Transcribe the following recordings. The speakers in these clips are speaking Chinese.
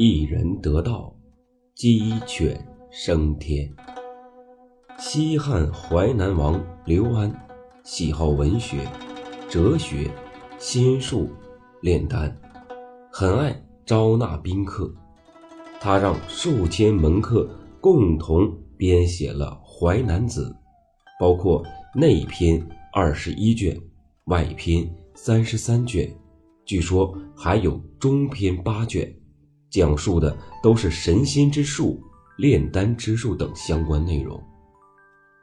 一人得道，鸡犬升天。西汉淮南王刘安喜好文学、哲学、仙术、炼丹，很爱招纳宾客。他让数千门客共同编写了《淮南子》，包括内篇二十一卷，外篇三十三卷，据说还有中篇八卷，讲述的都是神仙之术、炼丹之术等相关内容。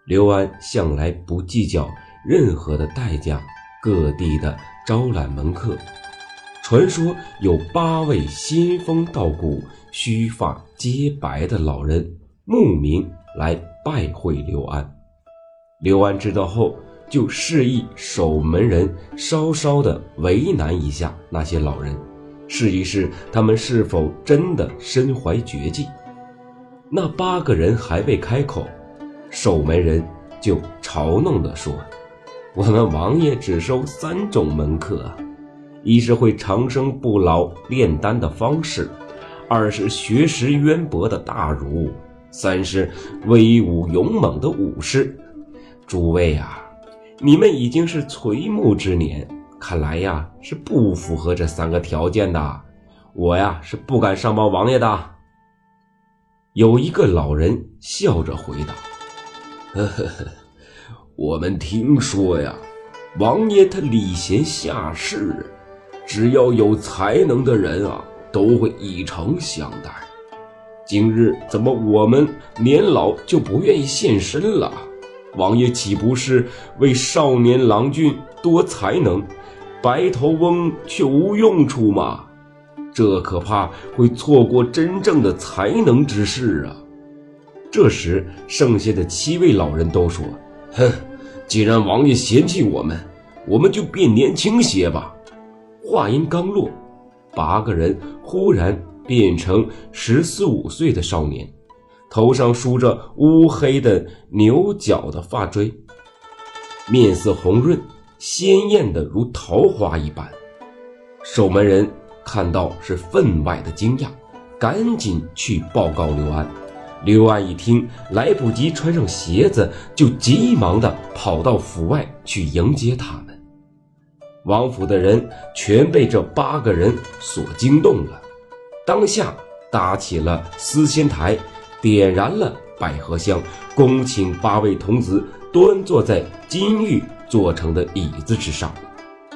刘安向来不计较任何的代价，各地的招揽门客。传说有八位仙风道骨、须发皆白的老人慕名来拜会刘安。刘安知道后，就示意守门人稍稍的为难一下那些老人，试一试他们是否真的身怀绝技。那八个人还未开口。守门人就嘲弄地说：“我们王爷只收三种门客，一是会长生不老炼丹的方士，二是学识渊博的大儒，三是威武勇猛的武士。诸位啊，你们已经是垂暮之年，看来呀是不符合这三个条件的。我呀是不敢上报王爷的。”有一个老人笑着回答。呵呵呵，我们听说呀，王爷他礼贤下士，只要有才能的人啊，都会以诚相待。今日怎么我们年老就不愿意现身了？王爷岂不是为少年郎君多才能，白头翁却无用处吗？这可怕会错过真正的才能之士啊！这时，剩下的七位老人都说：“哼，既然王爷嫌弃我们，我们就变年轻些吧。”话音刚落，八个人忽然变成十四五岁的少年，头上梳着乌黑的牛角的发锥，面色红润，鲜艳的如桃花一般。守门人看到是分外的惊讶，赶紧去报告刘安。刘安一听，来不及穿上鞋子，就急忙的跑到府外去迎接他们。王府的人全被这八个人所惊动了，当下搭起了思仙台，点燃了百合香，恭请八位童子端坐在金玉做成的椅子之上。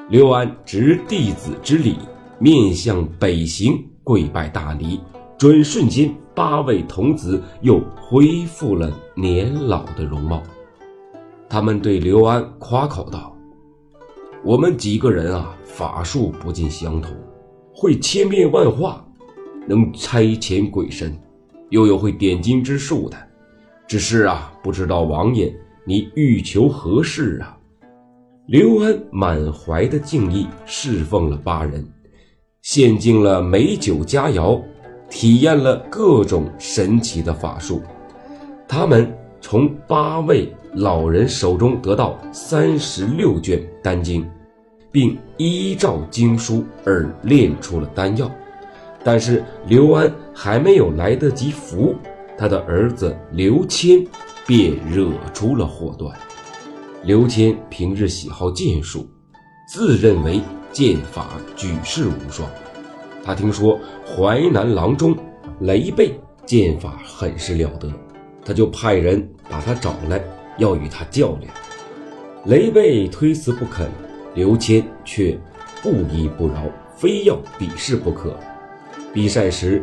刘安执弟子之礼，面向北行，跪拜大礼。转瞬间，八位童子又恢复了年老的容貌。他们对刘安夸口道：“我们几个人啊，法术不尽相同，会千变万化，能差遣鬼神，又有会点睛之术的。只是啊，不知道王爷你欲求何事啊？”刘安满怀的敬意，侍奉了八人，献尽了美酒佳肴。体验了各种神奇的法术，他们从八位老人手中得到三十六卷丹经，并依照经书而炼出了丹药。但是刘安还没有来得及服，他的儿子刘谦便惹出了祸端。刘谦平日喜好剑术，自认为剑法举世无双。他听说淮南郎中雷贝剑法很是了得，他就派人把他找来，要与他较量。雷贝推辞不肯，刘谦却不依不饶，非要比试不可。比赛时，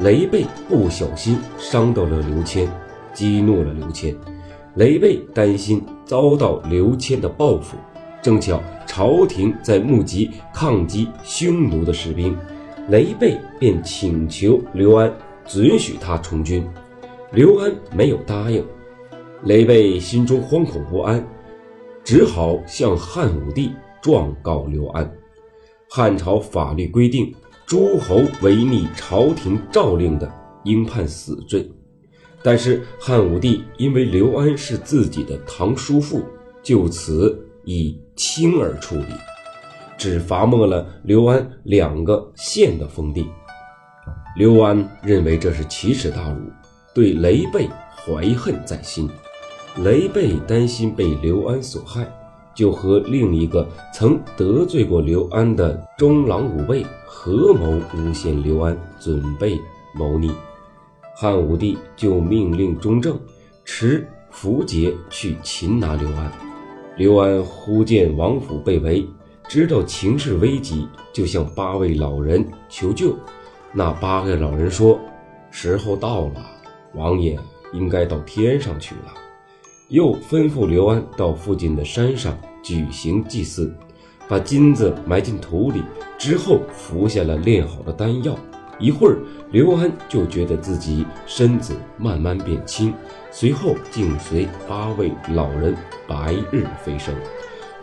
雷贝不小心伤到了刘谦，激怒了刘谦。雷贝担心遭到刘谦的报复，正巧朝廷在募集抗击匈奴的士兵。雷贝便请求刘安准许他从军，刘安没有答应。雷贝心中惶恐不安，只好向汉武帝状告刘安。汉朝法律规定，诸侯违逆朝廷诏令的，应判死罪。但是汉武帝因为刘安是自己的堂叔父，就此以轻而处理。只罚没了刘安两个县的封地。刘安认为这是奇耻大辱，对雷贝怀恨在心。雷贝担心被刘安所害，就和另一个曾得罪过刘安的中郎武备合谋诬陷刘安，准备谋逆。汉武帝就命令中正持符节去擒拿刘安。刘安忽见王府被围，知道情势危急，就向八位老人求救。那八个老人说：“时候到了，王爷应该到天上去了。”又吩咐刘安到附近的山上举行祭祀，把金子埋进土里，之后服下了炼好的丹药。一会儿，刘安就觉得自己身子慢慢变轻，随后竟随八位老人白日飞升。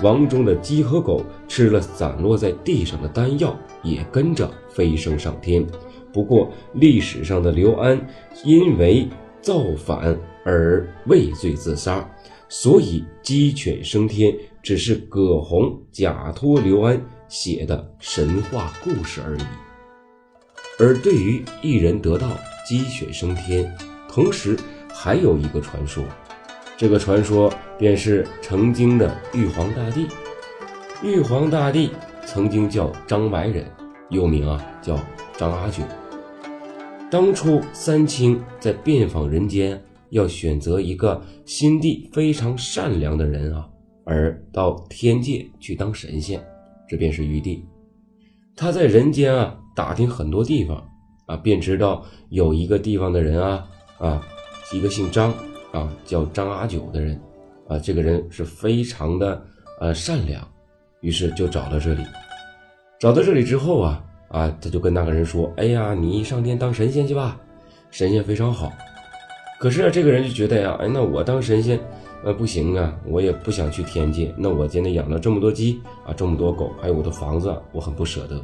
王中的鸡和狗吃了散落在地上的丹药，也跟着飞升上天。不过，历史上的刘安因为造反而畏罪自杀，所以鸡犬升天只是葛洪假托刘安写的神话故事而已。而对于一人得道，鸡犬升天，同时还有一个传说。这个传说便是曾经的玉皇大帝。玉皇大帝曾经叫张白人，又名啊叫张阿九。当初三清在遍访人间，要选择一个心地非常善良的人啊，而到天界去当神仙，这便是玉帝。他在人间啊打听很多地方啊，便知道有一个地方的人啊啊，一个姓张。啊，叫张阿九的人，啊，这个人是非常的呃善良，于是就找到这里。找到这里之后啊，啊，他就跟那个人说：“哎呀，你上天当神仙去吧，神仙非常好。”可是这个人就觉得呀，哎，那我当神仙，呃，不行啊，我也不想去天界。那我今天养了这么多鸡啊，这么多狗，还有我的房子，我很不舍得。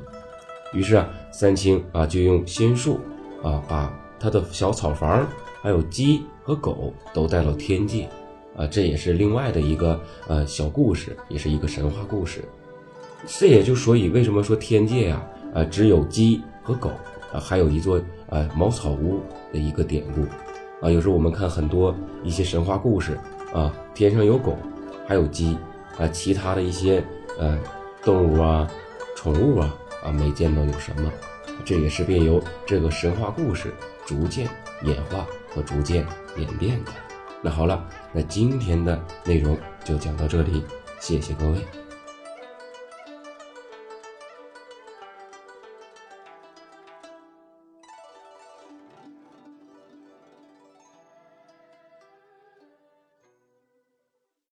于是啊，三清啊就用仙术啊，把他的小草房。还有鸡和狗都带到天界，啊，这也是另外的一个呃小故事，也是一个神话故事。这也就所以为什么说天界呀，啊，只有鸡和狗，啊，还有一座啊茅草屋的一个典故，啊，有时候我们看很多一些神话故事，啊，天上有狗，还有鸡，啊，其他的一些呃动物啊、宠物啊，啊，没见到有什么，这也是便由这个神话故事逐渐演化。和逐渐演变的。那好了，那今天的内容就讲到这里，谢谢各位。